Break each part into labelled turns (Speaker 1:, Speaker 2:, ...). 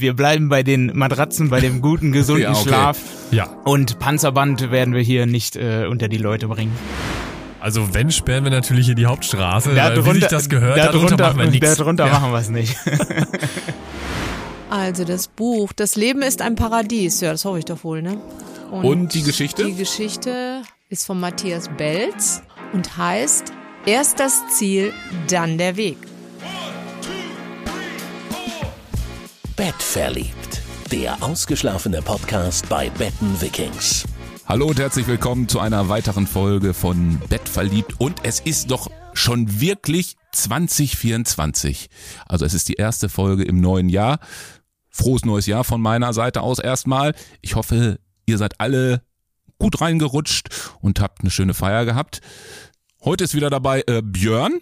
Speaker 1: wir bleiben bei den Matratzen, bei dem guten, gesunden
Speaker 2: Ja, okay.
Speaker 1: Schlaf.
Speaker 3: Ja,
Speaker 1: Und Panzerband werden wir hier nicht äh, unter die Leute bringen.
Speaker 3: also wenn, sperren wir natürlich hier die Hauptstraße, weil wie sich das gehört, darunter, machen wir nichts.
Speaker 1: Darunter machen wir es nicht.
Speaker 4: Also das Buch, das Leben ist ein Paradies, ja, das hoffe ich doch wohl, ne?
Speaker 2: Und die Geschichte?
Speaker 4: Die Geschichte ist von Matthias Belz und heißt Erst das Ziel, dann der Weg.
Speaker 5: Bettverliebt. Der ausgeschlafene Podcast bei Betten Vikings.
Speaker 2: Hallo und herzlich willkommen zu einer weiteren Folge von Bett verliebt und es ist doch schon wirklich 2024. Also es ist die erste Folge im neuen Jahr. Frohes neues Jahr von meiner Seite aus erstmal. Ich hoffe, ihr seid alle gut reingerutscht und habt eine schöne Feier gehabt. Heute ist wieder dabei äh, Björn.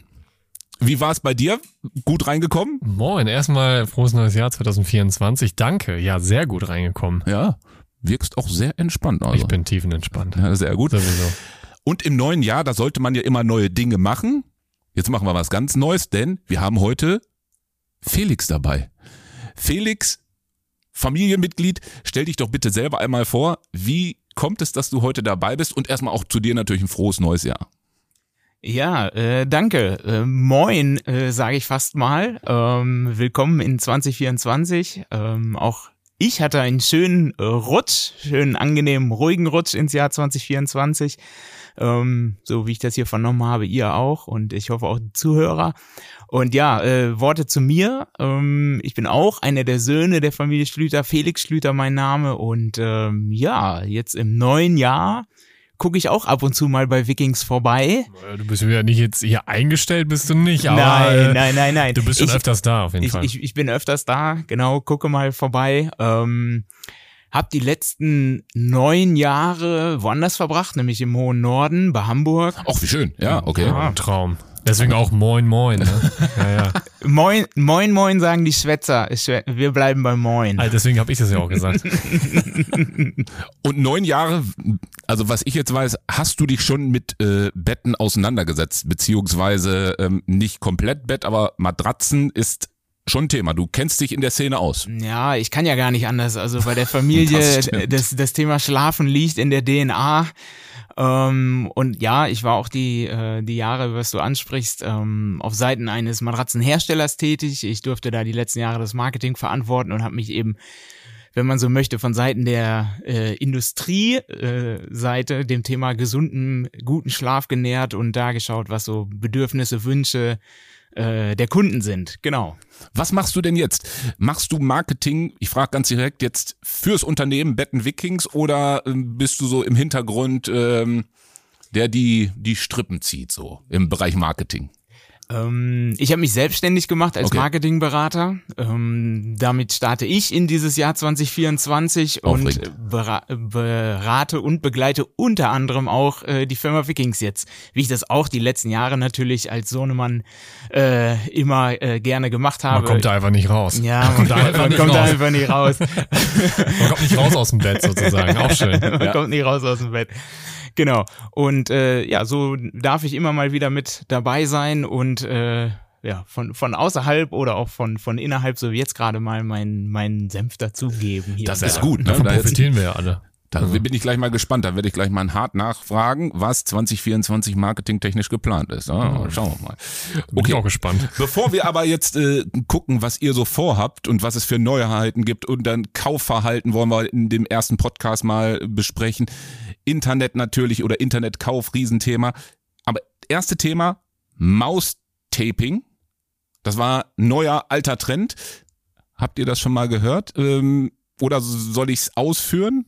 Speaker 2: Wie war es bei dir? Gut reingekommen?
Speaker 3: Moin, erstmal frohes neues Jahr 2024. Danke, ja, sehr gut reingekommen.
Speaker 2: Ja, wirkst auch sehr entspannt. Also.
Speaker 3: Ich bin tiefenentspannt.
Speaker 2: ja, sehr gut.
Speaker 3: Sowieso.
Speaker 2: Und im neuen Jahr, da sollte man ja immer neue Dinge machen. Jetzt machen wir was ganz Neues, denn wir haben heute Felix dabei. Felix, Familienmitglied, stell dich doch bitte selber einmal vor, wie kommt es, dass du heute dabei bist und erstmal auch zu dir natürlich ein frohes neues Jahr.
Speaker 1: Ja, äh, danke. Äh, moin, äh, sage ich fast mal. Ähm, willkommen in 2024. Ähm, auch ich hatte einen schönen äh, Rutsch, schönen angenehmen, ruhigen Rutsch ins Jahr 2024. Ähm, so wie ich das hier vernommen habe, ihr auch und ich hoffe auch die Zuhörer. Und ja, äh, Worte zu mir. Ähm, ich bin auch einer der Söhne der Familie Schlüter, Felix Schlüter mein Name. Und ähm, ja, jetzt im neuen Jahr gucke ich auch ab und zu mal bei Vikings vorbei.
Speaker 3: Du bist ja nicht jetzt hier eingestellt, bist du nicht, aber
Speaker 1: nein,
Speaker 3: äh,
Speaker 1: nein, nein, nein.
Speaker 3: du bist schon
Speaker 1: ich,
Speaker 3: öfters da auf jeden
Speaker 1: ich,
Speaker 3: Fall.
Speaker 1: ich, ich bin öfters da, genau, gucke mal vorbei. Ähm, hab die letzten neun Jahre woanders verbracht, nämlich im hohen Norden, bei Hamburg.
Speaker 2: Ach, wie schön. Ja, okay.
Speaker 3: ja, ein Traum. Deswegen auch moin moin. Ne? Ja, ja.
Speaker 1: Moin, moin, moin, sagen die Schwätzer. Wir bleiben bei Moin.
Speaker 3: Also deswegen habe ich das ja auch gesagt.
Speaker 2: Und neun Jahre, also was ich jetzt weiß, hast du dich schon mit äh, Betten auseinandergesetzt, beziehungsweise ähm, nicht komplett Bett, aber Matratzen ist schon Thema. Du kennst dich in der Szene aus.
Speaker 1: Ja, ich kann ja gar nicht anders. Also bei der Familie,
Speaker 2: Das
Speaker 1: das, das Thema Schlafen liegt in der DNA. Ähm, und ja, ich war auch die, äh, die Jahre, was du ansprichst, ähm, auf Seiten eines Matratzenherstellers tätig. Ich durfte da die letzten Jahre das Marketing verantworten und habe mich eben, wenn man so möchte, von Seiten der äh, Industrieseite äh, dem Thema gesunden, guten Schlaf genährt und da geschaut, was so Bedürfnisse, Wünsche äh, der Kunden sind. Genau.
Speaker 2: Was machst du denn jetzt? Machst du Marketing, ich frage ganz direkt jetzt, fürs Unternehmen Betten Vikings oder ähm, bist du so im Hintergrund, ähm, der die, die Strippen zieht, so im Bereich Marketing?
Speaker 1: Ähm, ich habe mich selbstständig gemacht als
Speaker 2: Okay.
Speaker 1: Marketingberater. Ähm, damit starte ich in dieses Jahr 2024 und
Speaker 2: Aufregend.
Speaker 1: äh, bera berate und begleite unter anderem auch äh, die Firma Vikings jetzt, wie ich das auch die letzten Jahre natürlich als Sohnemann äh, immer äh, gerne gemacht habe.
Speaker 3: Man kommt da einfach nicht raus.
Speaker 1: ja,
Speaker 3: man kommt da einfach
Speaker 1: man
Speaker 3: nicht
Speaker 1: kommt
Speaker 3: raus.
Speaker 1: einfach nicht raus.
Speaker 3: Man kommt nicht raus aus dem Bett sozusagen. Auch schön.
Speaker 1: Man kommt nicht raus aus dem Bett. Genau. Und äh, ja, so darf ich immer mal wieder mit dabei sein und äh, ja, von, von außerhalb oder auch von, von innerhalb, so wie jetzt gerade mal meinen meinen Senf dazugeben hier.
Speaker 2: Das ist
Speaker 1: da.
Speaker 2: gut, ne?
Speaker 3: Davon
Speaker 2: Da, jetzt,
Speaker 3: profitieren wir ja alle.
Speaker 2: da bin ich gleich mal gespannt. Da werde ich gleich mal hart nachfragen, was 2024 marketingtechnisch geplant ist. Ja, schauen wir mal.
Speaker 3: Bin ich auch gespannt.
Speaker 2: Bevor wir aber jetzt äh, gucken, was ihr so vorhabt und was es für Neuheiten gibt und dann Kaufverhalten wollen wir in dem ersten Podcast mal besprechen. Internet natürlich oder Internetkauf, Riesenthema. Aber erste Thema, Maustaping. Das war neuer alter Trend. Habt ihr das schon mal gehört? Ähm, oder soll ich es ausführen?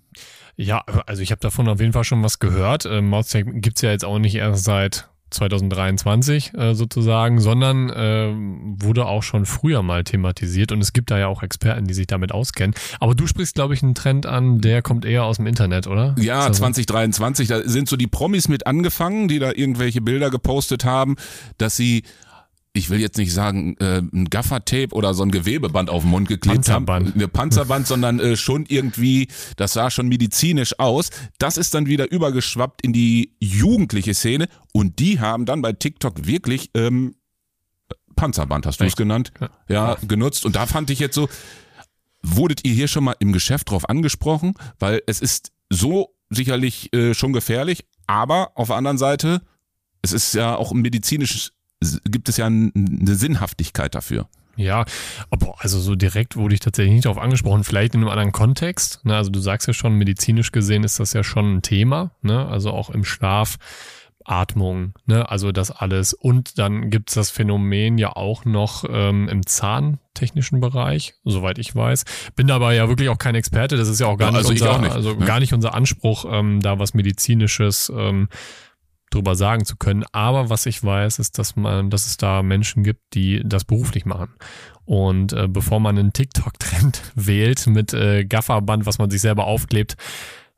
Speaker 3: Ja, also ich habe davon auf jeden Fall schon was gehört. Ähm, Maustape gibt's ja jetzt auch nicht erst seit 2023 äh, sozusagen, sondern ähm, wurde auch schon früher mal thematisiert und es gibt da ja auch Experten, die sich damit auskennen. Aber du sprichst, glaube ich, einen Trend an, der kommt eher aus dem Internet, oder?
Speaker 2: Ja,
Speaker 3: Ist das so?
Speaker 2: 2023, da sind so die Promis mit angefangen, die da irgendwelche Bilder gepostet haben, dass sie, ich will jetzt nicht sagen, äh, ein Gaffertape oder so ein Gewebeband auf den Mund geklebt
Speaker 3: Panzerband.
Speaker 2: haben. Eine Panzerband, sondern äh, schon irgendwie, das sah schon medizinisch aus. Das ist dann wieder übergeschwappt in die jugendliche Szene und die haben dann bei TikTok wirklich ähm, Panzerband, hast du es genannt?
Speaker 3: Ja.
Speaker 2: Ja, genutzt. Und da fand ich jetzt so, wurdet ihr hier schon mal im Geschäft drauf angesprochen? Weil es ist so sicherlich äh, schon gefährlich, aber auf der anderen Seite, es ist ja auch medizinisch, gibt es ja eine Sinnhaftigkeit dafür.
Speaker 3: Ja, aber also so direkt wurde ich tatsächlich nicht darauf angesprochen, vielleicht in einem anderen Kontext. Ne? Also du sagst ja schon, medizinisch gesehen ist das ja schon ein Thema, ne? also auch im Schlaf, Atmung, ne? also das alles. Und dann gibt's das Phänomen ja auch noch ähm, im zahntechnischen Bereich, soweit ich weiß. Bin aber ja wirklich auch kein Experte, das ist ja auch gar
Speaker 2: Ja,
Speaker 3: nicht
Speaker 2: also
Speaker 3: unser,
Speaker 2: auch nicht,
Speaker 3: also
Speaker 2: ne?
Speaker 3: gar nicht unser Anspruch, ähm, da was medizinisches ähm, drüber sagen zu können. Aber was ich weiß, ist, dass man, dass es da Menschen gibt, die das beruflich machen. Und äh, bevor man einen TikTok-Trend wählt mit äh, Gafferband, was man sich selber aufklebt,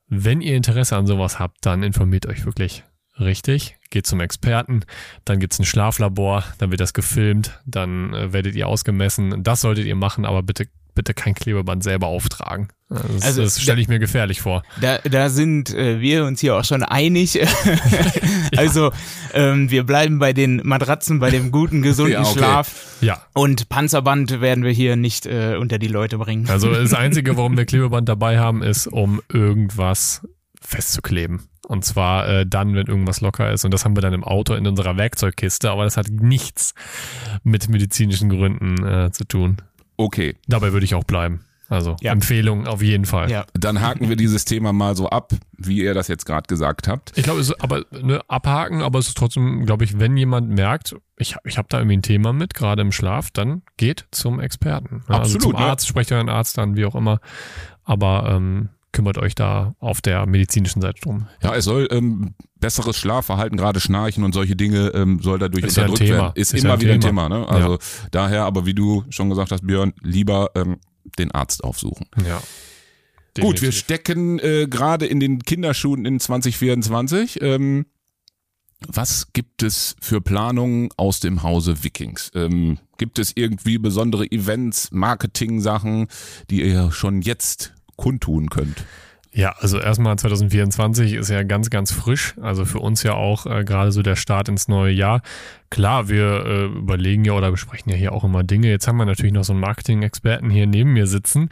Speaker 3: wenn ihr Interesse an sowas habt, dann informiert euch wirklich richtig. Geht zum Experten, dann gibt's ein Schlaflabor, dann wird das gefilmt, dann äh, werdet ihr ausgemessen. Das solltet ihr machen, aber bitte, bitte kein Klebeband selber auftragen. Das,
Speaker 1: Also,
Speaker 3: das stelle ich mir gefährlich vor.
Speaker 1: Da, da sind äh, wir uns hier auch schon einig. also ähm, wir bleiben bei den Matratzen, bei dem guten, gesunden
Speaker 2: Ja, okay.
Speaker 1: Schlaf.
Speaker 3: Ja,
Speaker 1: Und Panzerband werden wir hier nicht äh, unter die Leute bringen.
Speaker 3: Also das Einzige, warum wir Klebeband dabei haben, ist, um irgendwas festzukleben. Und zwar äh, dann, wenn irgendwas locker ist. Und das haben wir dann im Auto in unserer Werkzeugkiste. Aber das hat nichts mit medizinischen Gründen äh, zu tun.
Speaker 2: Okay,
Speaker 3: Dabei würde ich auch bleiben. Also
Speaker 1: Ja.
Speaker 3: Empfehlung auf jeden Fall.
Speaker 1: ja.
Speaker 2: dann haken wir dieses Thema mal so ab, wie ihr das jetzt gerade gesagt habt.
Speaker 3: Ich glaube, es ist aber ne, abhaken, aber es ist trotzdem, glaube ich, wenn jemand merkt, ich, hab- ich habe da irgendwie ein Thema mit, gerade im Schlaf, dann geht zum Experten. Ja,
Speaker 2: Absolut,
Speaker 3: also zum
Speaker 2: ja.
Speaker 3: Arzt, sprecht euren Arzt an, wie auch immer. Aber ähm, kümmert euch da auf der medizinischen Seite drum.
Speaker 2: Ja, es soll ähm, besseres Schlafverhalten, gerade Schnarchen und solche Dinge ähm, soll dadurch
Speaker 3: Ist ja
Speaker 2: unterdrückt
Speaker 3: Thema.
Speaker 2: werden. Ist,
Speaker 3: Ist ja
Speaker 2: immer
Speaker 3: ein
Speaker 2: wieder
Speaker 3: Thema.
Speaker 2: ein Thema. Ne? Also daher, aber wie du schon gesagt hast, Björn, lieber ähm, den Arzt aufsuchen.
Speaker 3: Ja.
Speaker 2: Gut, wir
Speaker 3: Definitiv.
Speaker 2: stecken äh, gerade in den Kinderschuhen in 2024. Ähm, was gibt es für Planungen aus dem Hause Vikings? Ähm, gibt es irgendwie besondere Events, Marketing-Sachen, die ihr schon jetzt kundtun könnt?
Speaker 3: Ja, also erstmal 2024 ist ja ganz, ganz frisch. Also für uns ja auch äh, gerade so der Start ins neue Jahr. Klar, wir äh, überlegen ja oder besprechen ja hier auch immer Dinge. Jetzt haben wir natürlich noch so einen Marketing-Experten hier neben mir sitzen.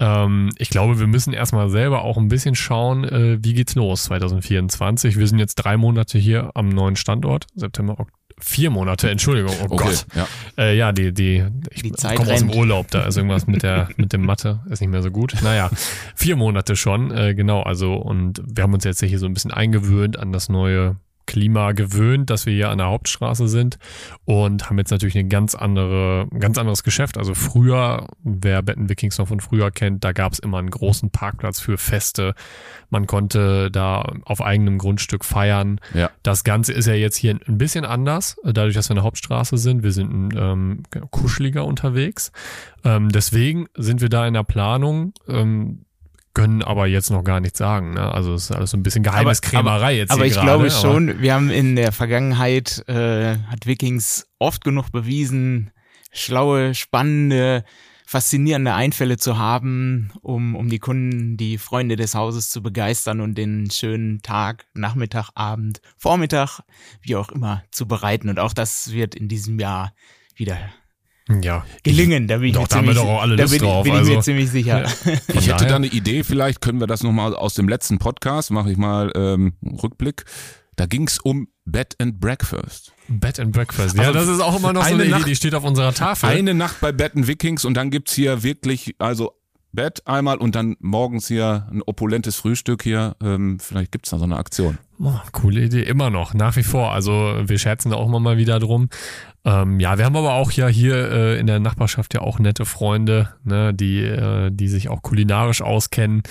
Speaker 3: Ähm, ich glaube, wir müssen erstmal selber auch ein bisschen schauen, äh, wie geht's los 2024. Wir sind jetzt drei Monate hier am neuen Standort. September, Ok- vier Monate, Entschuldigung, oh
Speaker 2: Okay,
Speaker 3: Gott.
Speaker 2: ja.
Speaker 3: Äh, ja, die, die, ich
Speaker 1: Die Zeit
Speaker 3: komme aus dem. Urlaub, da ist irgendwas mit der, mit dem Mathe, ist nicht mehr so gut. Naja, vier Monate schon, äh, genau, also, und wir haben uns jetzt hier so ein bisschen eingewöhnt an das neue Klima gewöhnt, dass wir hier an der Hauptstraße sind und haben jetzt natürlich eine ganz andere, ein ganz anderes Geschäft. Also früher, wer Betten Vikings noch von früher kennt, da gab es immer einen großen Parkplatz für Feste. Man konnte da auf eigenem Grundstück feiern.
Speaker 2: Ja.
Speaker 3: Das Ganze ist ja jetzt hier ein bisschen anders, dadurch, dass wir in der Hauptstraße sind. Wir sind ähm, kuscheliger unterwegs. Ähm, deswegen sind wir da in der Planung, ähm, können aber jetzt noch gar nichts sagen. Ne? Also es ist alles so ein bisschen Geheimniskrämerei jetzt
Speaker 1: Aber
Speaker 3: hier
Speaker 1: ich
Speaker 3: gerade.
Speaker 1: glaube
Speaker 3: aber-
Speaker 1: schon, wir haben in der Vergangenheit, äh, hat Vikings oft genug bewiesen, schlaue, spannende, faszinierende Einfälle zu haben, um, um die Kunden, die Freunde des Hauses zu begeistern und den schönen Tag, Nachmittag, Abend, Vormittag, wie auch immer, zu bereiten. Und auch das wird in diesem Jahr wieder
Speaker 3: Ja.
Speaker 1: gelingen. Da bin ich
Speaker 3: Doch,
Speaker 1: mir
Speaker 3: da haben wir
Speaker 1: ziemlich,
Speaker 3: doch auch alle
Speaker 1: da
Speaker 3: Lust
Speaker 1: bin, ich-
Speaker 3: drauf,
Speaker 1: bin ich
Speaker 3: also.
Speaker 1: mir ziemlich sicher.
Speaker 3: Von
Speaker 2: Ich hätte da eine Idee, vielleicht können wir das nochmal aus dem letzten Podcast, mache ich mal ähm, einen Rückblick. Da ging es um Bed and Breakfast.
Speaker 3: Bed and Breakfast. Ja,
Speaker 2: Also
Speaker 3: das ist auch immer noch so
Speaker 2: eine
Speaker 3: eine Idee,
Speaker 2: Nacht-
Speaker 3: die steht auf unserer Tafel.
Speaker 2: Eine Nacht bei Bed and Vikings und dann gibt's hier wirklich, also Bett einmal und dann morgens hier ein opulentes Frühstück hier. Ähm, vielleicht gibt's da so eine Aktion.
Speaker 3: Oh, coole Idee, immer noch, nach wie vor. Also wir scherzen da auch immer mal wieder drum. Ähm, ja, wir haben aber auch ja hier äh, in der Nachbarschaft ja auch nette Freunde, ne, die, äh, die sich auch kulinarisch auskennen.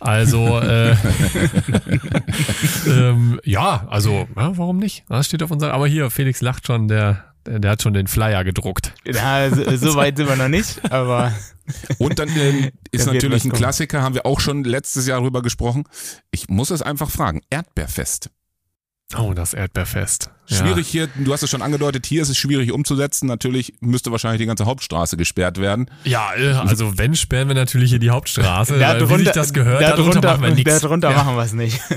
Speaker 3: Also äh, ähm, ja, also ja, warum nicht? Das steht auf unserer. Aber hier Felix lacht schon, der der, der hat schon den Flyer gedruckt.
Speaker 1: Ja, so, so weit sind wir noch nicht, aber
Speaker 2: Und dann ähm, ist natürlich ein. Klassiker, haben wir auch schon letztes Jahr drüber gesprochen. Ich muss es einfach fragen. Erdbeerfest.
Speaker 3: Oh, das Erdbeerfest. Ja.
Speaker 2: Schwierig hier, du hast es schon angedeutet, hier ist es schwierig umzusetzen. Natürlich müsste wahrscheinlich die ganze Hauptstraße gesperrt werden.
Speaker 3: Ja, äh, also wenn, sperren wir natürlich hier die Hauptstraße.
Speaker 1: da
Speaker 3: weil, wie
Speaker 1: drunter,
Speaker 3: sich das gehört,
Speaker 1: da
Speaker 3: darunter
Speaker 1: drunter,
Speaker 3: machen wir nichts.
Speaker 1: darunter
Speaker 3: ja.
Speaker 1: machen wir es nicht.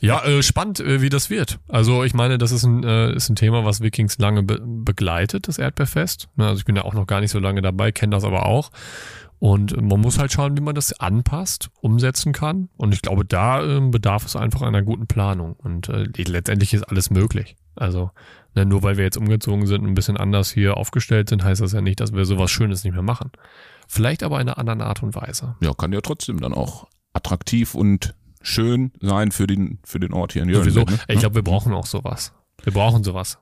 Speaker 3: Ja, äh, spannend, äh, wie das wird. Also ich meine, das ist ein, äh, ist ein Thema, was Vikings lange be begleitet, das Erdbeerfest. Ne, Also ich bin ja auch noch gar nicht so lange dabei, kenne das aber auch. Und man muss halt schauen, wie man das anpasst, umsetzen kann. Und ich glaube, da äh, bedarf es einfach einer guten Planung. Und äh, letztendlich ist alles möglich. Also ne, nur weil wir jetzt umgezogen sind und ein bisschen anders hier aufgestellt sind, heißt das ja nicht, dass wir sowas Schönes nicht mehr machen. Vielleicht aber in einer anderen Art und Weise.
Speaker 2: Ja, kann ja trotzdem dann auch attraktiv und schön sein für den, für den Ort hier in
Speaker 3: Sowieso.
Speaker 2: Jörnstedt. Ne?
Speaker 3: Ich glaube, wir brauchen auch sowas. Wir brauchen sowas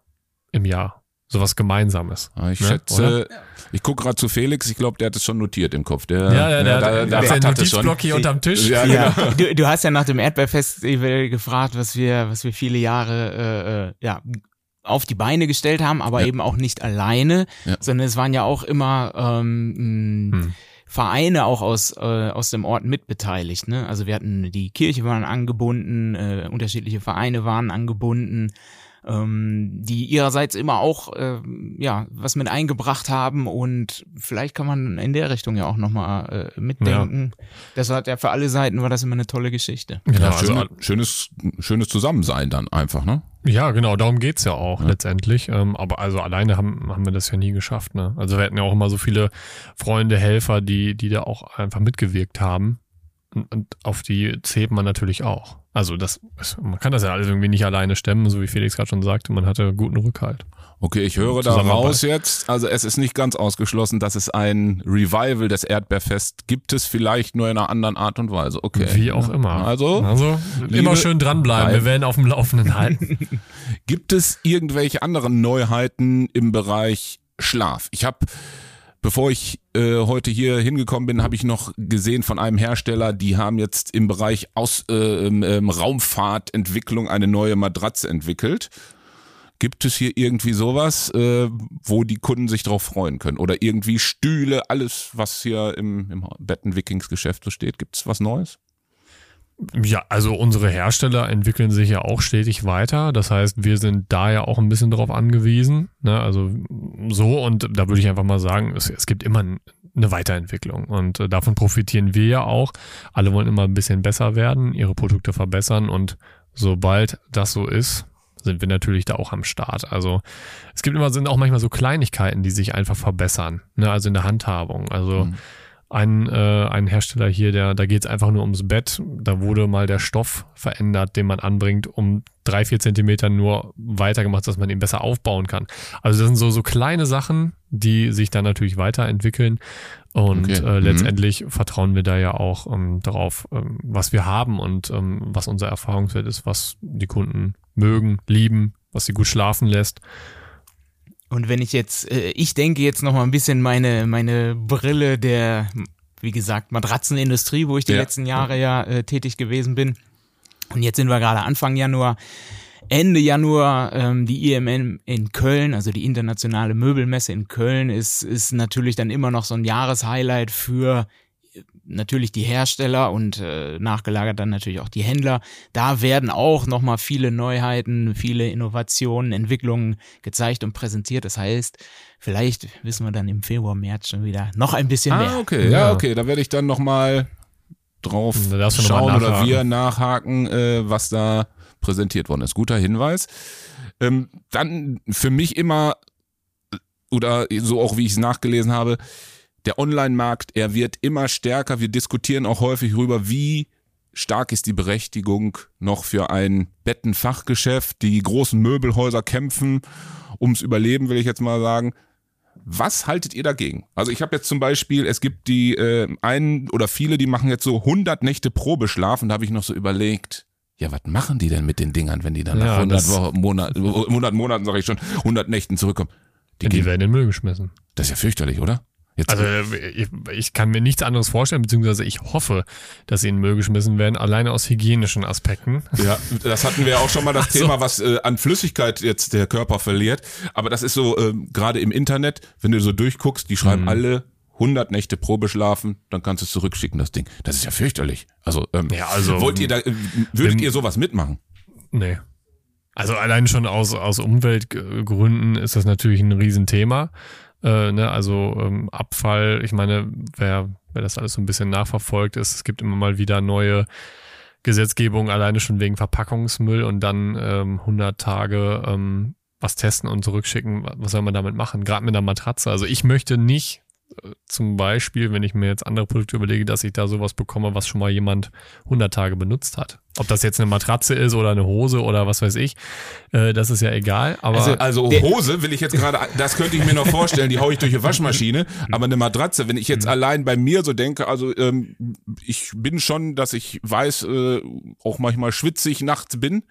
Speaker 3: im Jahr. Sowas Gemeinsames.
Speaker 2: Ja, ich
Speaker 3: Ne?
Speaker 2: schätze, ich gucke gerade zu Felix, ich glaube, der hat es schon notiert im Kopf. Der,
Speaker 3: Ja, ja, der, der, der,
Speaker 2: hat
Speaker 3: der
Speaker 2: er schon.
Speaker 3: Notizblock hier unterm Tisch.
Speaker 2: Ja,
Speaker 1: Ja,
Speaker 2: genau.
Speaker 1: du, du hast ja nach dem Erdbeerfestival gefragt, was wir, was wir viele Jahre äh, äh, ja, auf die Beine gestellt haben, aber
Speaker 2: Ja.
Speaker 1: eben auch nicht alleine,
Speaker 2: Ja.
Speaker 1: sondern es waren ja auch immer ähm,
Speaker 3: Hm.
Speaker 1: Vereine auch aus, äh, aus dem Ort mitbeteiligt. Ne? Also wir hatten die Kirche waren angebunden, äh, unterschiedliche Vereine waren angebunden, ähm, die ihrerseits immer auch äh, ja was mit eingebracht haben und vielleicht kann man in der Richtung ja auch nochmal äh, mitdenken. Das hat ja für alle Seiten war das immer eine tolle Geschichte.
Speaker 3: Genau,
Speaker 2: Ja,
Speaker 3: also,
Speaker 2: schön, schönes, schönes Zusammensein dann einfach, ne?
Speaker 3: ja, genau, darum geht's ja auch
Speaker 2: Ja.
Speaker 3: letztendlich. Ähm, aber also alleine haben, haben wir das ja nie geschafft. Ne? Also wir hatten ja auch immer so viele Freunde, Helfer, die, die da auch einfach mitgewirkt haben. Und, und auf die zählt man natürlich auch. Also das, man kann das ja alles irgendwie nicht alleine stemmen, so wie Felix gerade schon sagte, man hatte guten Rückhalt.
Speaker 2: Okay, ich höre da raus jetzt. Also es ist nicht ganz ausgeschlossen, dass es ein Revival des Erdbeerfest gibt es vielleicht nur in einer anderen Art und Weise. Okay.
Speaker 3: Wie auch immer.
Speaker 2: Also,
Speaker 3: also immer schön dranbleiben, wir werden auf dem Laufenden halten.
Speaker 2: Gibt es irgendwelche anderen Neuheiten im Bereich Schlaf? Ich habe, bevor ich äh, heute hier hingekommen bin, habe ich noch gesehen von einem Hersteller, die haben jetzt im Bereich Aus, äh, ähm, ähm, Raumfahrtentwicklung eine neue Matratze entwickelt. Gibt es hier irgendwie sowas, äh, wo die Kunden sich drauf freuen können? Oder irgendwie Stühle, alles, was hier im, im Betten-Wikings-Geschäft so steht? Gibt es was Neues?
Speaker 3: Ja, also unsere Hersteller entwickeln sich ja auch stetig weiter. Das heißt, wir sind da ja auch ein bisschen drauf angewiesen. Ne? Also so und da würde ich einfach mal sagen, es, es gibt immer eine Weiterentwicklung und äh, davon profitieren wir ja auch. Alle wollen immer ein bisschen besser werden, ihre Produkte verbessern und sobald das so ist, sind wir natürlich da auch am Start. Also es gibt immer sind auch manchmal so Kleinigkeiten, die sich einfach verbessern. Ne? Also in der Handhabung. Also
Speaker 2: Mhm.
Speaker 3: Ein, äh, ein Hersteller hier, der, da geht es einfach nur ums Bett. Da wurde mal der Stoff verändert, den man anbringt, um drei, vier Zentimeter nur weitergemacht, dass man ihn besser aufbauen kann. Also das sind so, so kleine Sachen, die sich dann natürlich weiterentwickeln. Und
Speaker 2: Okay.
Speaker 3: äh,
Speaker 2: Mhm.
Speaker 3: letztendlich vertrauen wir da ja auch ähm, darauf, ähm, was wir haben und ähm, was unser Erfahrungswert ist, was die Kunden mögen, lieben, was sie gut schlafen lässt.
Speaker 1: Und wenn ich jetzt, äh, ich denke jetzt noch mal ein bisschen meine, meine Brille der, wie gesagt, Matratzenindustrie, wo ich die
Speaker 2: Ja.
Speaker 1: letzten Jahre ja äh, tätig gewesen bin. Und jetzt sind wir gerade Anfang Januar, Ende Januar, ähm, die IMN in Köln, also die internationale Möbelmesse in Köln, ist, ist natürlich dann immer noch so ein Jahreshighlight für natürlich die Hersteller und äh, nachgelagert dann natürlich auch die Händler. Da werden auch nochmal viele Neuheiten, viele Innovationen, Entwicklungen gezeigt und präsentiert. Das heißt, vielleicht wissen wir dann im Februar, März schon wieder noch ein bisschen mehr.
Speaker 2: Ah, okay, ja,
Speaker 3: Ja.
Speaker 2: okay. Da werde ich dann nochmal drauf
Speaker 3: Da du noch mal
Speaker 2: schauen oder
Speaker 3: nachhaken.
Speaker 2: wir nachhaken, äh, was da präsentiert worden ist. Guter Hinweis. Ähm, dann für mich immer, äh, oder so auch wie ich es nachgelesen habe, der Online-Markt, er wird immer stärker. Wir diskutieren auch häufig darüber, wie stark ist die Berechtigung noch für ein Bettenfachgeschäft. Die großen Möbelhäuser kämpfen ums Überleben, will ich jetzt mal sagen. Was haltet ihr dagegen? Also ich habe jetzt zum Beispiel, es gibt die äh, einen oder viele, die machen jetzt so 100 Nächte Probeschlaf und da habe ich noch so überlegt, ja, was machen die denn mit den Dingern, wenn die dann nach
Speaker 3: Ja,
Speaker 2: 100,
Speaker 3: das-
Speaker 2: Wochen, Monat, 100 Monaten, sage ich schon, 100 Nächten zurückkommen? Die
Speaker 3: Die
Speaker 2: gehen,
Speaker 3: werden in den Müll geschmissen.
Speaker 2: das ist ja fürchterlich, oder? Jetzt,
Speaker 3: Also ich, ich kann mir nichts anderes vorstellen, beziehungsweise ich hoffe, dass sie in den Müll geschmissen werden, alleine aus hygienischen Aspekten.
Speaker 2: Ja, das hatten wir ja auch schon mal das
Speaker 3: Ach so.
Speaker 2: Thema, was äh, an Flüssigkeit jetzt der Körper verliert. Aber das ist so, ähm, gerade im Internet, wenn du so durchguckst, die schreiben
Speaker 3: Mhm.
Speaker 2: alle 100 Nächte Probe schlafen, dann kannst du es zurückschicken, das Ding. Das ist ja fürchterlich. Also, ähm,
Speaker 3: Ja, also-
Speaker 2: wollt ihr da, äh, würdet
Speaker 3: Wenn-
Speaker 2: ihr sowas mitmachen?
Speaker 3: Nee. Also allein schon aus, aus Umweltgründen ist das natürlich ein Riesenthema. Äh, ne? Also ähm, Abfall, ich meine, wer, wer das alles so ein bisschen nachverfolgt ist, es gibt immer mal wieder neue Gesetzgebungen, alleine schon wegen Verpackungsmüll und dann ähm, 100 Tage ähm, was testen und zurückschicken. Was soll man damit machen? Gerade mit einer Matratze. Also ich möchte nicht zum Beispiel, wenn ich mir jetzt andere Produkte überlege, dass ich da sowas bekomme, was schon mal jemand 100 Tage benutzt hat. Ob das jetzt eine Matratze ist oder eine Hose oder was weiß ich, äh, das ist ja egal. Aber
Speaker 2: Also, also Hose will ich jetzt gerade, das könnte ich mir noch vorstellen, die hau ich durch die Waschmaschine, aber eine Matratze, wenn ich jetzt allein bei mir so denke, also ähm, ich bin schon, dass ich weiß, äh, auch manchmal schwitzig nachts bin.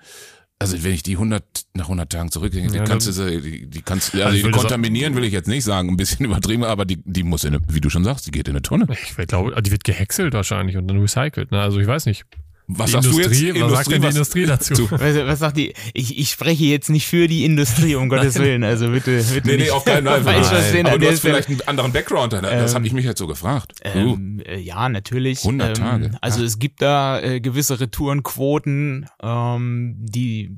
Speaker 2: Also wenn ich die 100 nach 100 Tagen zurückdenke, die
Speaker 3: Ja,
Speaker 2: kannst du, die, die kannst,
Speaker 3: Also
Speaker 2: also die kontaminieren will ich jetzt nicht sagen, ein bisschen übertrieben, aber die, die muss in eine, wie du schon sagst, die geht in eine Tonne.
Speaker 3: ich glaube, die wird gehäckselt wahrscheinlich und dann recycelt. Ne? Also ich weiß nicht.
Speaker 2: Was
Speaker 3: Die
Speaker 2: sagst
Speaker 3: Industrie,
Speaker 2: du jetzt?
Speaker 3: was sagt denn die
Speaker 2: was-
Speaker 3: Industrie dazu?
Speaker 1: Was, was sagt die? Ich, ich spreche jetzt nicht für die Industrie, um Gottes Willen. Also bitte, bitte
Speaker 2: Nee, nee,
Speaker 1: nicht
Speaker 2: auf keinen Fall. Aber du
Speaker 1: der
Speaker 2: hast vielleicht einen anderen Background. Das
Speaker 1: Ähm,
Speaker 2: habe ich mich jetzt so gefragt. Uh.
Speaker 1: Ähm, äh, ja, natürlich.
Speaker 2: 100
Speaker 1: ähm,
Speaker 2: Tage,
Speaker 1: Also
Speaker 2: ja.
Speaker 1: es gibt da äh, gewisse Retourenquoten, ähm, die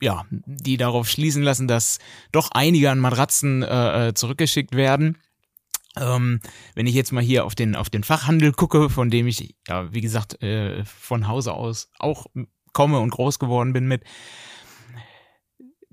Speaker 1: ja, die darauf schließen lassen, dass doch einige an Matratzen äh, äh, zurückgeschickt werden. Ähm, wenn ich jetzt mal hier auf den auf den Fachhandel gucke, von dem ich ja wie gesagt äh, von Hause aus auch komme und groß geworden bin mit,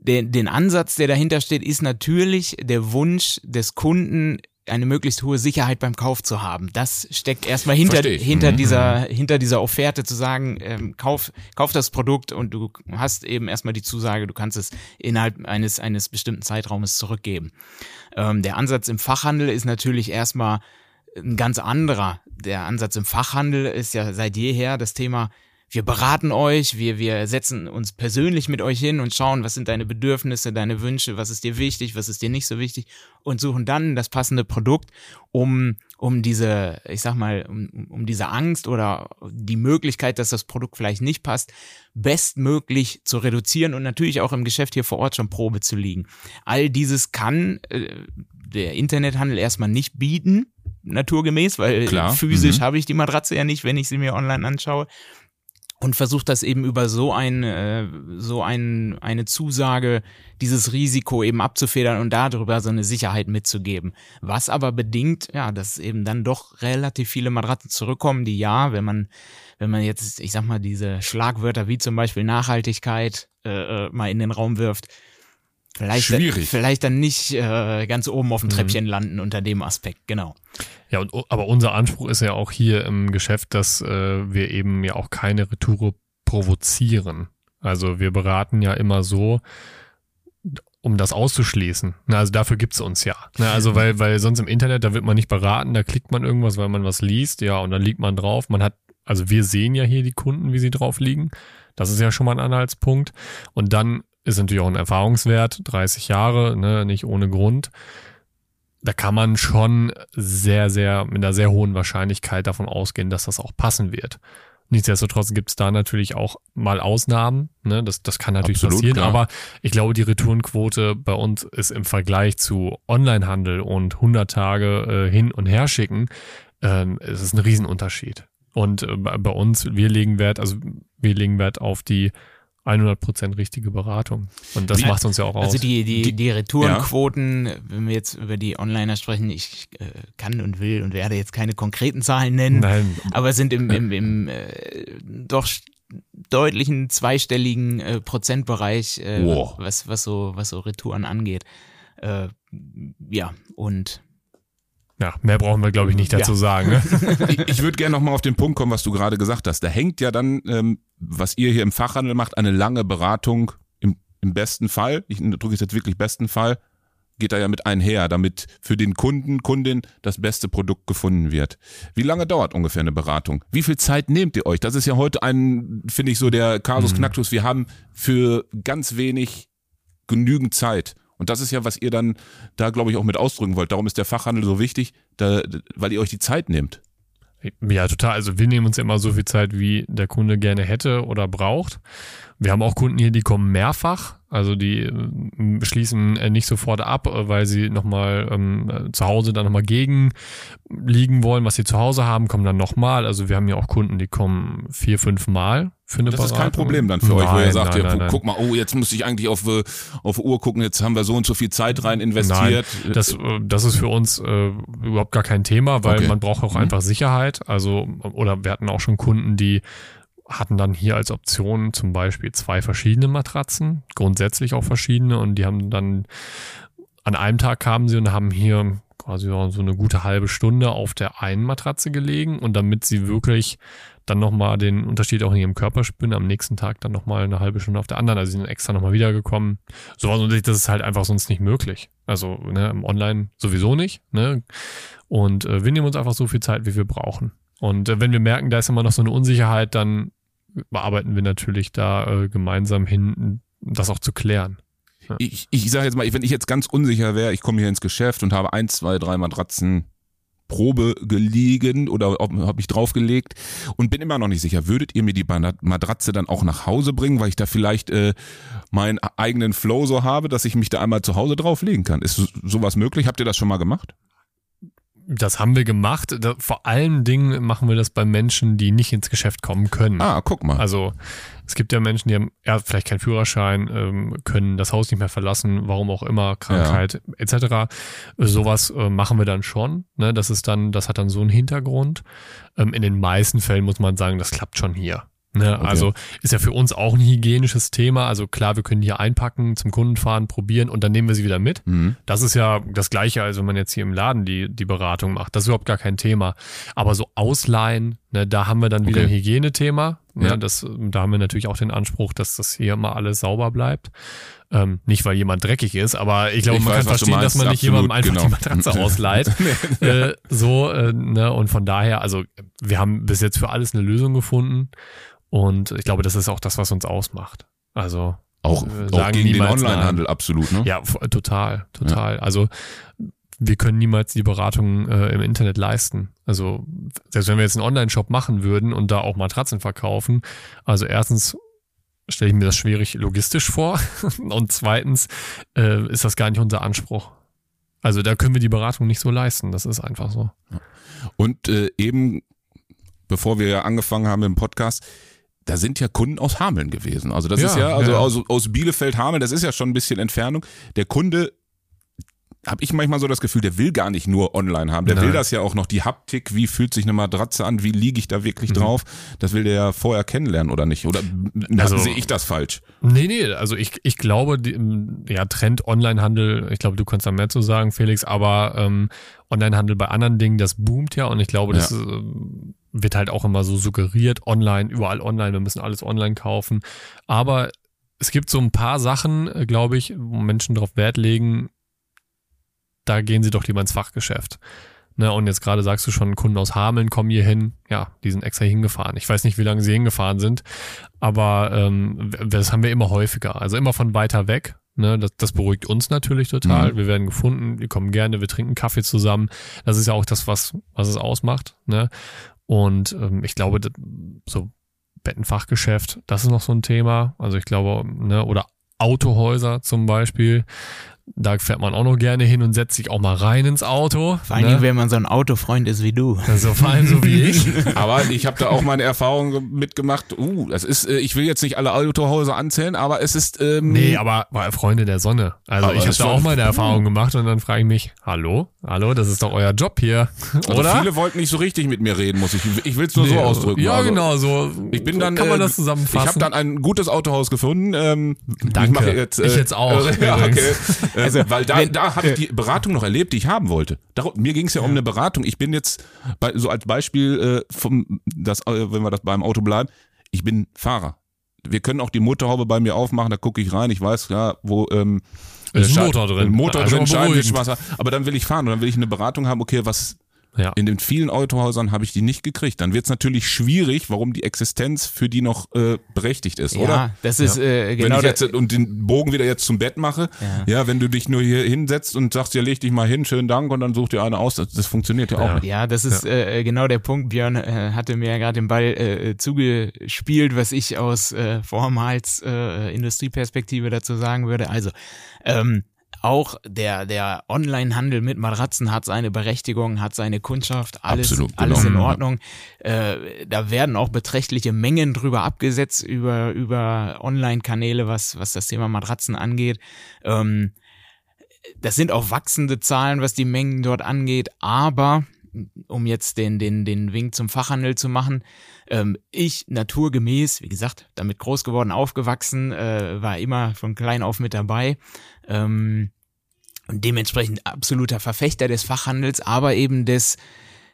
Speaker 1: den, den Ansatz, der dahinter steht, ist natürlich der Wunsch des Kunden, eine möglichst hohe Sicherheit beim Kauf zu haben. Das steckt erstmal hinter, hinter,
Speaker 2: Mhm.
Speaker 1: dieser, hinter dieser Offerte zu sagen, ähm, kauf, kauf das Produkt und du hast eben erstmal die Zusage, du kannst es innerhalb eines, eines bestimmten Zeitraumes zurückgeben. Ähm, der Ansatz im Fachhandel ist natürlich erstmal ein ganz anderer. Der Ansatz im Fachhandel ist ja seit jeher das Thema, wir beraten euch, wir, wir setzen uns persönlich mit euch hin und schauen, was sind deine Bedürfnisse, deine Wünsche, was ist dir wichtig, was ist dir nicht so wichtig und suchen dann das passende Produkt, um, um diese, ich sag mal, um, um diese Angst oder die Möglichkeit, dass das Produkt vielleicht nicht passt, bestmöglich zu reduzieren und natürlich auch im Geschäft hier vor Ort schon Probe zu liegen. All dieses kann äh, der Internethandel erstmal nicht bieten, naturgemäß, weil
Speaker 2: Klar.
Speaker 1: physisch
Speaker 2: Mhm.
Speaker 1: habe ich die Matratze ja nicht, wenn ich sie mir online anschaue und versucht das eben über so ein äh, so ein eine Zusage dieses Risiko eben abzufedern und darüber so eine Sicherheit mitzugeben. Was aber bedingt, ja, dass eben dann doch relativ viele Matratzen zurückkommen, die ja, wenn man wenn man jetzt, ich sag mal, diese Schlagwörter wie zum Beispiel Nachhaltigkeit äh, äh, mal in den Raum wirft, vielleicht
Speaker 2: Schwierig.
Speaker 1: vielleicht dann nicht äh, ganz oben auf dem Treppchen landen unter dem Aspekt, genau.
Speaker 3: Ja, und, aber unser Anspruch ist ja auch hier im Geschäft, dass äh, wir eben ja auch keine Retoure provozieren. Also wir beraten ja immer so, um das auszuschließen. Na, also dafür gibt's uns ja. Na, also weil, weil sonst im Internet, da wird man nicht beraten, da klickt man irgendwas, weil man was liest, ja, und dann liegt man drauf. Man hat, also wir sehen ja hier die Kunden, wie sie drauf liegen. Das ist ja schon mal ein Anhaltspunkt. Und dann ist natürlich auch ein Erfahrungswert, 30 Jahre, ne, nicht ohne Grund da kann man schon sehr, sehr, mit einer sehr hohen Wahrscheinlichkeit davon ausgehen, dass das auch passen wird. Nichtsdestotrotz gibt es da natürlich auch mal Ausnahmen. Ne? Das, das kann natürlich
Speaker 2: Absolut,
Speaker 3: passieren,
Speaker 2: klar.
Speaker 3: aber ich glaube, die Retourenquote bei uns ist im Vergleich zu Onlinehandel und 100 Tage äh, hin und her schicken, ähm, es ist ein Riesenunterschied. Und äh, bei bei uns, wir legen Wert, also wir legen Wert auf die 100% richtige Beratung. Und das
Speaker 1: Wie-
Speaker 3: macht uns ja auch aus.
Speaker 1: Also die, die,
Speaker 2: Die-
Speaker 1: die Retourenquoten, wenn wir jetzt über die Onliner sprechen, ich äh, kann und will und werde jetzt keine konkreten Zahlen nennen,
Speaker 3: Nein,
Speaker 1: aber sind im, im, im äh, doch deutlichen zweistelligen äh, Prozentbereich, äh,
Speaker 2: Wow.
Speaker 1: was, was, so, was so Retouren angeht. Äh, ja, und
Speaker 3: ja, mehr brauchen wir, glaube ich, nicht dazu
Speaker 1: Ja.
Speaker 3: sagen. Ne?
Speaker 2: ich, ich würde gerne nochmal auf den Punkt kommen, was du gerade gesagt hast. Da hängt ja dann, ähm, was ihr hier im Fachhandel macht, eine lange Beratung im, im besten Fall, ich drücke es jetzt wirklich besten Fall, geht da ja mit einher, damit für den Kunden, Kundin das beste Produkt gefunden wird. Wie lange dauert ungefähr eine Beratung? Wie viel Zeit nehmt ihr euch? Das ist ja heute ein, finde ich, so der Kasus Knacktus. Wir haben für ganz wenig genügend Zeit. Und das ist ja, was ihr dann da, glaube ich, auch mit ausdrücken wollt. Darum ist der Fachhandel so wichtig, da, weil ihr euch die Zeit nehmt.
Speaker 3: Ja, total. Also wir nehmen uns immer so viel Zeit, wie der Kunde gerne hätte oder braucht. Wir haben auch Kunden hier, die kommen mehrfach. Also die äh, schließen äh, nicht sofort ab, äh, weil sie nochmal ähm, äh, zu Hause dann nochmal gegen liegen wollen, was sie zu Hause haben, kommen dann nochmal. Also wir haben ja auch Kunden, die kommen vier, fünf Mal für eine
Speaker 2: Das
Speaker 3: Beratung.
Speaker 2: ist kein Problem dann für euch, wo ihr
Speaker 3: Nein,
Speaker 2: sagt,
Speaker 3: nein,
Speaker 2: ja,
Speaker 3: nein, nein.
Speaker 2: guck mal, oh, jetzt muss ich eigentlich auf, auf Uhr gucken, jetzt haben wir so und so viel Zeit rein investiert.
Speaker 3: Das, das ist für uns äh, überhaupt gar kein Thema, weil
Speaker 2: Okay.
Speaker 3: man braucht auch
Speaker 2: Mhm.
Speaker 3: einfach Sicherheit. Also, oder wir hatten auch schon Kunden, die hatten dann hier als Option zum Beispiel zwei verschiedene Matratzen, grundsätzlich auch verschiedene, und die haben dann an einem Tag kamen sie und haben hier quasi so eine gute halbe Stunde auf der einen Matratze gelegen und damit sie wirklich dann nochmal den Unterschied auch in ihrem Körper spüren, am nächsten Tag dann nochmal eine halbe Stunde auf der anderen. Also sie sind extra nochmal wiedergekommen. So was und das ist halt einfach sonst nicht möglich. Also ne, im Online sowieso nicht. Ne? Und äh, wir nehmen uns einfach so viel Zeit, wie wir brauchen. Und äh, wenn wir merken, da ist immer noch so eine Unsicherheit, dann bearbeiten wir natürlich da äh, gemeinsam hin, das auch zu klären.
Speaker 2: Ja. Ich, ich sage jetzt mal, wenn ich jetzt ganz unsicher wäre, ich komme hier ins Geschäft und habe eins, zwei, drei Matratzen Probe gelegen oder habe ich draufgelegt und bin immer noch nicht sicher. Würdet ihr mir die Matratze dann auch nach Hause bringen, weil ich da vielleicht äh, meinen eigenen Flow so habe, dass ich mich da einmal zu Hause drauflegen kann? Ist sowas möglich? Habt ihr das schon mal gemacht?
Speaker 3: Das haben wir gemacht. vor allen Dingen machen wir das bei Menschen, die nicht ins Geschäft kommen können.
Speaker 2: Ah, guck mal.
Speaker 3: Also es gibt ja Menschen, die haben ja, vielleicht keinen Führerschein, ähm, können das Haus nicht mehr verlassen, warum auch immer, Krankheit ja. etc. Sowas äh, machen wir dann schon. Ne? Das ist dann, das hat dann so einen Hintergrund. Ähm, in den meisten Fällen muss man sagen, das klappt schon hier. Ne, okay. Also ist ja für uns auch ein hygienisches Thema. Also klar, wir können hier einpacken, zum Kunden fahren, probieren und dann nehmen wir sie wieder mit. Mhm. Das ist ja das Gleiche, als wenn man jetzt hier im Laden die, die Beratung macht. Das ist überhaupt gar kein Thema. Aber so ausleihen, ne, da haben wir dann wieder okay. ein Hygienethema. Ne, ja. das, da haben wir natürlich auch den Anspruch, dass das hier immer alles sauber bleibt. Ähm, nicht, weil jemand dreckig ist, aber ich glaube, ich man weiß, kann verstehen, dass man nicht jemandem einfach genau. die Matratze ausleiht. äh, so, äh, ne, und von daher, also wir haben bis jetzt für alles eine Lösung gefunden. Und ich glaube, das ist auch das, was uns ausmacht. Also
Speaker 2: auch, auch gegen den Onlinehandel absolut, ne?
Speaker 3: Ja, total, total. Ja. Also wir können niemals die Beratung äh, im Internet leisten. Also selbst wenn wir jetzt einen Online-Shop machen würden und da auch Matratzen verkaufen, also erstens stelle ich mir das schwierig logistisch vor und zweitens äh, ist das gar nicht unser Anspruch. Also da können wir die Beratung nicht so leisten. Das ist einfach so.
Speaker 2: Und äh, eben, bevor wir angefangen haben im Podcast, da sind ja Kunden aus Hameln gewesen. Also das ja, ist ja, also ja. Aus, aus Bielefeld, Hameln, das ist ja schon ein bisschen Entfernung. Der Kunde habe ich manchmal so das Gefühl, der will gar nicht nur online haben. Der Nein. will das ja auch noch, die Haptik, wie fühlt sich eine Matratze an, wie liege ich da wirklich mhm. drauf. Das will der ja vorher kennenlernen, oder nicht? Oder also, sehe ich das falsch?
Speaker 3: Nee, nee, also ich, ich glaube, die, ja, Trend Onlinehandel, ich glaube, du kannst da mehr zu sagen, Felix, aber ähm, Onlinehandel bei anderen Dingen, das boomt ja und ich glaube, das ja. äh, wird halt auch immer so suggeriert, online, überall online, wir müssen alles online kaufen. Aber es gibt so ein paar Sachen, äh, glaube ich, wo Menschen darauf Wert legen, da gehen sie doch lieber ins Fachgeschäft. Ne, und jetzt gerade sagst du schon, Kunden aus Hameln kommen hier hin. Ja, die sind extra hingefahren. Ich weiß nicht, wie lange sie hingefahren sind, aber ähm, das haben wir immer häufiger. Also immer von weiter weg. Ne, das, das beruhigt uns natürlich total. Mhm. Wir werden gefunden, wir kommen gerne, wir trinken Kaffee zusammen. Das ist ja auch das, was, was es ausmacht. Ne? Und ähm, ich glaube, so Bettenfachgeschäft, das ist noch so ein Thema. Also ich glaube, ne, oder Autohäuser zum Beispiel. Da fährt man auch noch gerne hin und setzt sich auch mal rein ins Auto.
Speaker 1: Vor allem, ne? wenn man so ein Autofreund ist wie du.
Speaker 3: Also vor allem so wie ich.
Speaker 2: aber ich habe da auch meine Erfahrung mitgemacht. Uh, das ist, äh, ich will jetzt nicht alle Autohäuser anzählen, aber es ist. Ähm,
Speaker 3: nee, aber Freunde der Sonne. Also ich habe da auch meine Erfahrung gemacht und dann frage ich mich, hallo, hallo, das ist doch euer Job hier,
Speaker 2: also oder? Viele wollten nicht so richtig mit mir reden, muss ich. Ich will es nur nee, so ausdrücken.
Speaker 3: Ja, also, genau, so.
Speaker 2: Ich bin dann.
Speaker 3: Kann man das zusammenfassen?
Speaker 2: Ich habe dann ein gutes Autohaus gefunden. Ähm,
Speaker 3: Danke. Ich, jetzt, äh, ich jetzt auch.
Speaker 2: Äh, ja, okay. Also, weil da, wenn, da habe ich die Beratung noch erlebt, die ich haben wollte. Darum, mir ging es ja, ja, um eine Beratung. Ich bin jetzt bei, so als Beispiel, äh, vom, das, äh, wenn wir das beim Auto bleiben, ich bin Fahrer. Wir können auch die Motorhaube bei mir aufmachen, da gucke ich rein, ich weiß ja, wo ähm,
Speaker 3: ist ein Motor drin.
Speaker 2: Motor also drin, Scheibenwischwasser. Aber dann will ich fahren und dann will ich eine Beratung haben, okay, was ja. In den vielen Autohäusern habe ich die nicht gekriegt. Dann wird es natürlich schwierig, warum die Existenz für die noch äh, berechtigt ist, ja, oder?
Speaker 1: Das ist ja. äh, genau.
Speaker 2: Wenn ich jetzt und den Bogen wieder jetzt zum Bett mache, ja. ja, wenn du dich nur hier hinsetzt und sagst, ja, leg dich mal hin, schönen Dank und dann such dir eine aus, das, das funktioniert ja, auch nicht.
Speaker 1: Ja, das ist äh, genau der Punkt. Björn äh, hatte mir ja gerade den Ball äh, zugespielt, was ich aus äh, vormals äh, Industrieperspektive dazu sagen würde. Also, ähm, auch der, der Online-Handel mit Matratzen hat seine Berechtigung, hat seine Kundschaft, alles, Absolut, genau. alles in Ordnung. Äh, da werden auch beträchtliche Mengen drüber abgesetzt über, über Online-Kanäle, was, was das Thema Matratzen angeht. Ähm, das sind auch wachsende Zahlen, was die Mengen dort angeht, aber um jetzt den, den, den Wink zum Fachhandel zu machen. Ähm, ich naturgemäß, wie gesagt, damit groß geworden, aufgewachsen, äh, war immer von klein auf mit dabei. Ähm, und dementsprechend absoluter Verfechter des Fachhandels, aber eben des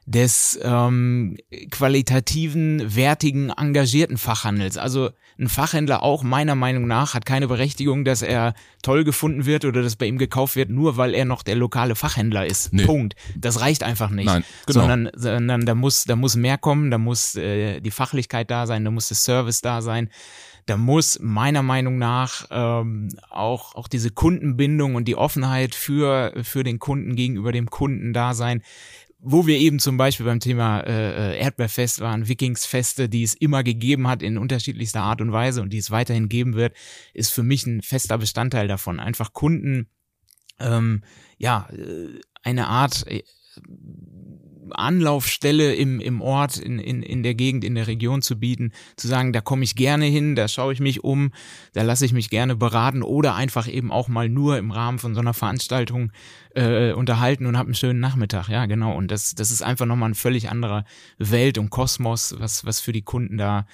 Speaker 1: des ähm, qualitativen, wertigen, engagierten Fachhandels. Also ein Fachhändler auch meiner Meinung nach hat keine Berechtigung, dass er toll gefunden wird oder dass bei ihm gekauft wird, nur weil er noch der lokale Fachhändler ist.
Speaker 2: Nee.
Speaker 1: Punkt. Das reicht einfach nicht.
Speaker 2: Nein, genau.
Speaker 1: Sondern, sondern da muss, da muss mehr kommen, da muss äh, die Fachlichkeit da sein, da muss der Service da sein. Da muss meiner Meinung nach ähm, auch, auch diese Kundenbindung und die Offenheit für, für den Kunden gegenüber dem Kunden da sein wo wir eben zum Beispiel beim Thema äh, Erdbeerfest waren, Wikingsfeste, die es immer gegeben hat in unterschiedlichster Art und Weise und die es weiterhin geben wird, ist für mich ein fester Bestandteil davon. Einfach Kunden, ähm, ja, äh, eine Art äh, Anlaufstelle im, im Ort, in, in, in der Gegend, in der Region zu bieten, zu sagen, da komme ich gerne hin, da schaue ich mich um, da lasse ich mich gerne beraten oder einfach eben auch mal nur im Rahmen von so einer Veranstaltung äh, unterhalten und habe einen schönen Nachmittag. Ja, genau. Und das, das ist einfach nochmal ein völlig anderer Welt und Kosmos, was, was für die Kunden da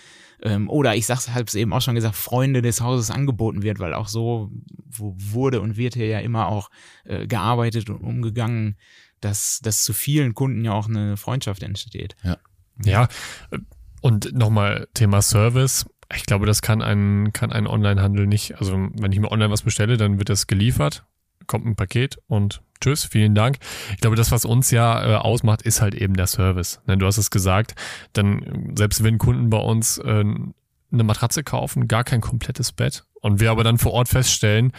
Speaker 1: ähm, oder ich sag's, habe es eben auch schon gesagt, Freunde des Hauses angeboten wird, weil auch so wurde und wird hier ja immer auch äh, gearbeitet und umgegangen dass, dass zu vielen Kunden ja auch eine Freundschaft entsteht.
Speaker 2: Ja.
Speaker 3: Ja, und nochmal Thema Service. Ich glaube, das kann ein, kann ein Onlinehandel nicht. Also, wenn ich mir online was bestelle, dann wird das geliefert, kommt ein Paket und tschüss, vielen Dank. Ich glaube, das, was uns ja äh, ausmacht, ist halt eben der Service. Ne, du hast es gesagt, dann, selbst wenn Kunden bei uns äh, eine Matratze kaufen, gar kein komplettes Bett und wir aber dann vor Ort feststellen,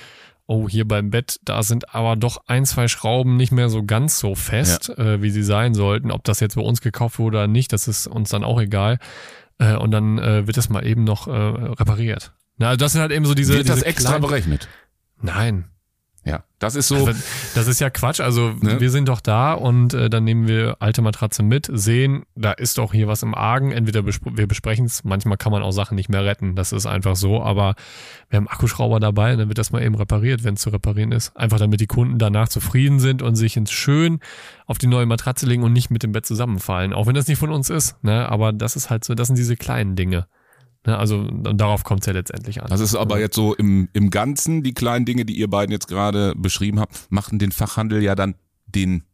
Speaker 3: oh, hier beim Bett, da sind aber doch ein, zwei Schrauben nicht mehr so ganz so fest, ja. äh, wie sie sein sollten. Ob das jetzt bei uns gekauft wurde oder nicht, das ist uns dann auch egal. Äh, und dann äh, wird das mal eben noch äh, repariert. Na, also das sind halt eben so diese.
Speaker 2: Wird
Speaker 3: diese
Speaker 2: das extra
Speaker 3: kleinen-
Speaker 2: berechnet?
Speaker 3: Nein.
Speaker 2: Ja, das ist so.
Speaker 3: Also, das ist ja Quatsch. Also
Speaker 2: Ne?
Speaker 3: wir sind doch da und äh, dann nehmen wir alte Matratze mit, sehen, da ist doch hier was im Argen. Entweder bespr wir besprechen es, manchmal kann man auch Sachen nicht mehr retten. Das ist einfach so. Aber wir haben Akkuschrauber dabei und dann wird das mal eben repariert, wenn es zu reparieren ist. Einfach damit die Kunden danach zufrieden sind und sich ins schön auf die neue Matratze legen und nicht mit dem Bett zusammenfallen. Auch wenn das nicht von uns ist. Ne? Aber das ist halt so, das sind diese kleinen Dinge. Ne? Also darauf kommt es ja letztendlich an.
Speaker 2: Das ist aber jetzt so im, im Ganzen, die kleinen Dinge, die ihr beiden jetzt gerade beschrieben habt, machen den Fachhandel ja dann den,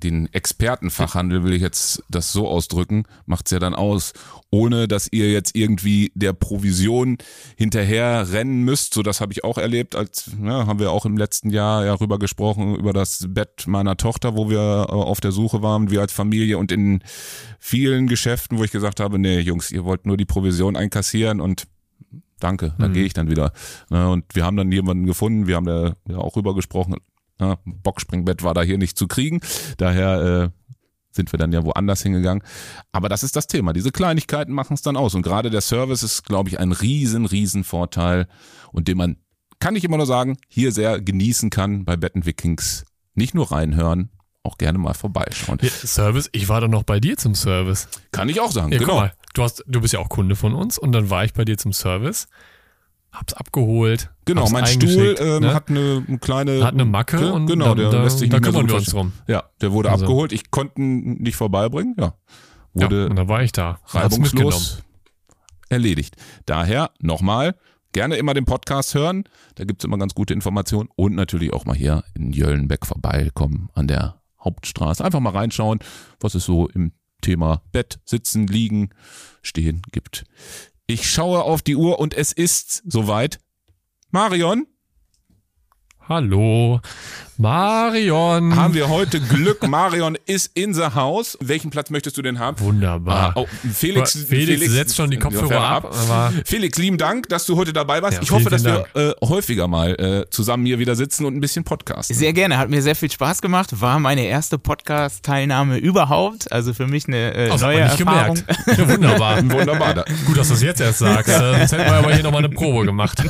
Speaker 2: den Expertenfachhandel, will ich jetzt das so ausdrücken, macht's ja dann aus, ohne dass ihr jetzt irgendwie der Provision hinterher rennen müsst. So, das habe ich auch erlebt, als ja, haben wir auch im letzten Jahr ja rüber gesprochen, über das Bett meiner Tochter, wo wir äh, auf der Suche waren, wir als Familie und in vielen Geschäften, wo ich gesagt habe, nee, Jungs, ihr wollt nur die Provision einkassieren und danke, dann
Speaker 3: Mhm.
Speaker 2: gehe ich dann wieder. Ne, Und wir haben dann jemanden gefunden, wir haben da ja auch rüber gesprochen, ja, Boxspringbett war da hier nicht zu kriegen, daher äh, sind wir dann ja woanders hingegangen. Aber das ist das Thema. Diese Kleinigkeiten machen es dann aus. Und gerade der Service ist, glaube ich, ein riesen, riesen Vorteil und den man, kann ich immer nur sagen, hier sehr genießen kann bei Betten Vikings. Nicht nur reinhören, auch gerne mal vorbeischauen.
Speaker 3: Ja, Service, ich war doch noch bei dir zum Service.
Speaker 2: Kann ich auch sagen,
Speaker 3: Ja,
Speaker 2: genau.
Speaker 3: mal, du, hast, du bist ja auch Kunde von uns und dann war ich bei dir zum Service, hab's abgeholt.
Speaker 2: Genau, mein Stuhl ähm,
Speaker 3: ne?
Speaker 2: hat eine, eine kleine
Speaker 3: Hat eine Macke
Speaker 2: Ge-
Speaker 3: und
Speaker 2: genau,
Speaker 3: dann-
Speaker 2: der
Speaker 3: da-
Speaker 2: lässt sich
Speaker 3: da
Speaker 2: nicht mehr so
Speaker 3: kümmern
Speaker 2: gut
Speaker 3: wir uns drum.
Speaker 2: Ja, der wurde
Speaker 3: Also-
Speaker 2: abgeholt. Ich konnte ihn nicht vorbeibringen. Ja,
Speaker 3: ja,
Speaker 2: wurde
Speaker 3: und dann war ich da.
Speaker 2: Reibungslos erledigt. Daher nochmal gerne immer den Podcast hören. Da gibt's immer ganz gute Informationen und natürlich auch mal hier in Jöllenbeck vorbeikommen an der Hauptstraße. Einfach mal reinschauen, was es so im Thema Bett, Sitzen, Liegen, Stehen gibt. Ich schaue auf die Uhr und es ist soweit. Marion,
Speaker 3: Hallo, Marion.
Speaker 2: haben wir heute Glück. Marion ist in the house. Welchen Platz möchtest du denn haben?
Speaker 3: Wunderbar.
Speaker 2: Ah, oh, Felix,
Speaker 3: Felix, setzt schon die Kopfhörer ab, aber
Speaker 2: Felix, lieben Dank, dass du heute dabei warst.
Speaker 3: Ja,
Speaker 2: ich hoffe, dass
Speaker 3: vielen
Speaker 2: wir äh, häufiger mal äh, zusammen hier wieder sitzen und ein bisschen podcasten.
Speaker 1: Sehr gerne, hat mir sehr viel Spaß gemacht. War meine erste Podcast-Teilnahme überhaupt. Also für mich eine äh,
Speaker 3: das hat
Speaker 1: neue
Speaker 3: nicht
Speaker 1: Erfahrung.
Speaker 3: gemerkt. Ja, wunderbar.
Speaker 2: Wunderbar. Da-
Speaker 3: Gut, dass du es jetzt erst sagst. Sonst hätten wir aber hier nochmal eine Probe gemacht.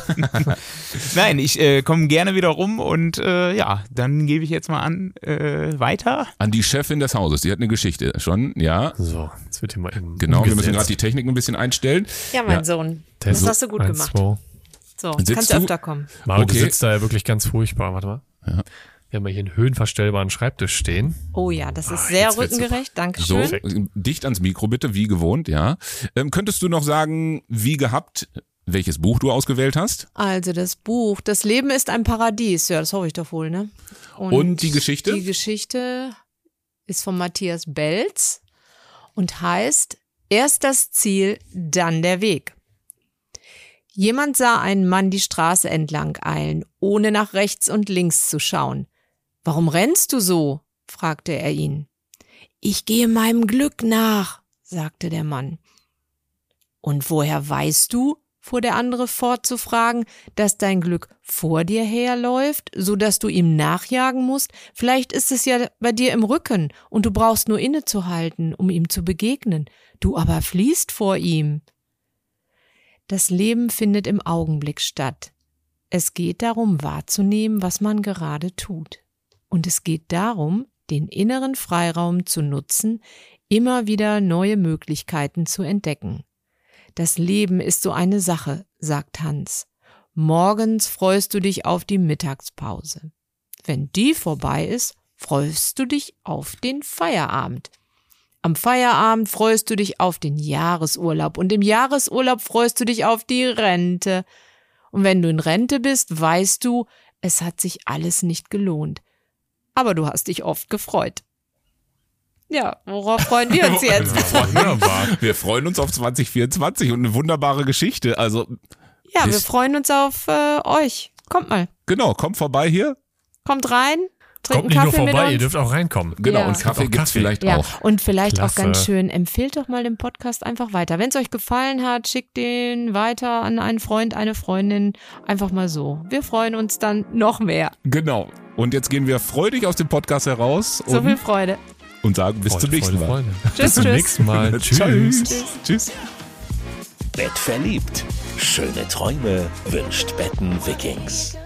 Speaker 1: Nein, ich äh, komme gerne wieder rum und äh, ja, dann gebe ich jetzt mal an äh, weiter.
Speaker 2: An die Chefin des Hauses, die hat eine Geschichte schon, ja.
Speaker 3: So, jetzt wird hier mal eben
Speaker 2: Genau, wir müssen gerade die Technik ein bisschen einstellen.
Speaker 4: Ja, mein
Speaker 2: Ja.
Speaker 4: Sohn. Das
Speaker 3: so-
Speaker 4: hast du gut
Speaker 3: eins,
Speaker 4: gemacht.
Speaker 3: zwei.
Speaker 4: So,
Speaker 2: Sitzt
Speaker 4: kannst
Speaker 2: du-
Speaker 4: öfter kommen.
Speaker 3: Mario,
Speaker 2: Okay.
Speaker 3: du sitzt da ja wirklich ganz furchtbar. Warte mal.
Speaker 2: Ja.
Speaker 3: Wir haben ja hier einen höhenverstellbaren Schreibtisch stehen.
Speaker 4: Oh ja, das ist
Speaker 3: Ah,
Speaker 4: sehr
Speaker 3: jetzt
Speaker 4: rückengerecht.
Speaker 2: So,
Speaker 4: Dankeschön.
Speaker 2: dicht ans Mikro bitte, wie gewohnt, ja. Ähm, könntest du noch sagen, wie gehabt, welches Buch du ausgewählt hast.
Speaker 4: Also das Buch, das Leben ist ein Paradies. Ja, das hoffe ich doch wohl, ne?
Speaker 2: Und die Geschichte?
Speaker 4: Die Geschichte ist von Matthias Belz und heißt Erst das Ziel, dann der Weg. Jemand sah einen Mann die Straße entlang eilen, ohne nach rechts und links zu schauen. Warum rennst du so? fragte er ihn. Ich gehe meinem Glück nach, sagte der Mann. Und woher weißt du, fuhr der andere fort zu fragen, dass dein Glück vor dir herläuft, so dass du ihm nachjagen musst? Vielleicht ist es ja bei dir im Rücken und du brauchst nur innezuhalten, um ihm zu begegnen. Du aber fliehst vor ihm. Das Leben findet im Augenblick statt. Es geht darum wahrzunehmen, was man gerade tut. Und es geht darum, den inneren Freiraum zu nutzen, immer wieder neue Möglichkeiten zu entdecken. Das Leben ist so eine Sache, sagt Hans. Morgens freust du dich auf die Mittagspause. Wenn die vorbei ist, freust du dich auf den Feierabend. Am Feierabend freust du dich auf den Jahresurlaub und im Jahresurlaub freust du dich auf die Rente. Und wenn du in Rente bist, weißt du, es hat sich alles nicht gelohnt. Aber du hast dich oft gefreut. Ja, worauf freuen wir uns jetzt?
Speaker 2: Wunderbar. Wir freuen uns auf 2024 und eine wunderbare Geschichte. Also
Speaker 4: ja, wir freuen uns auf äh, euch. Kommt mal,
Speaker 2: genau, kommt vorbei hier.
Speaker 4: kommt rein, trinkt
Speaker 3: Kommt nicht nur
Speaker 4: Kaffee mit
Speaker 3: vorbei, ihr dürft auch reinkommen.
Speaker 2: Genau,
Speaker 4: Ja.
Speaker 2: und Kaffee
Speaker 3: Auch
Speaker 2: gibt's
Speaker 3: Kaffee.
Speaker 2: vielleicht
Speaker 4: Ja,
Speaker 2: auch.
Speaker 4: und vielleicht auch
Speaker 3: Klasse.
Speaker 4: ganz schön, empfehlt doch mal den Podcast einfach weiter. Wenn es euch gefallen hat, schickt den weiter an einen Freund, eine Freundin. Einfach mal so. Wir freuen uns dann noch mehr.
Speaker 2: Genau. Und jetzt gehen wir freudig aus dem Podcast heraus
Speaker 4: So viel Freude.
Speaker 2: Und sagen bis
Speaker 3: Freude,
Speaker 2: zum nächsten
Speaker 3: Freude,
Speaker 2: Mal.
Speaker 3: Freude.
Speaker 4: Tschüss,
Speaker 3: Bis zum
Speaker 4: tschüss.
Speaker 3: nächsten Mal. Tschüss.
Speaker 2: Tschüss. Tschüss.
Speaker 5: Bett verliebt. Schöne Träume wünscht Betten Vikings.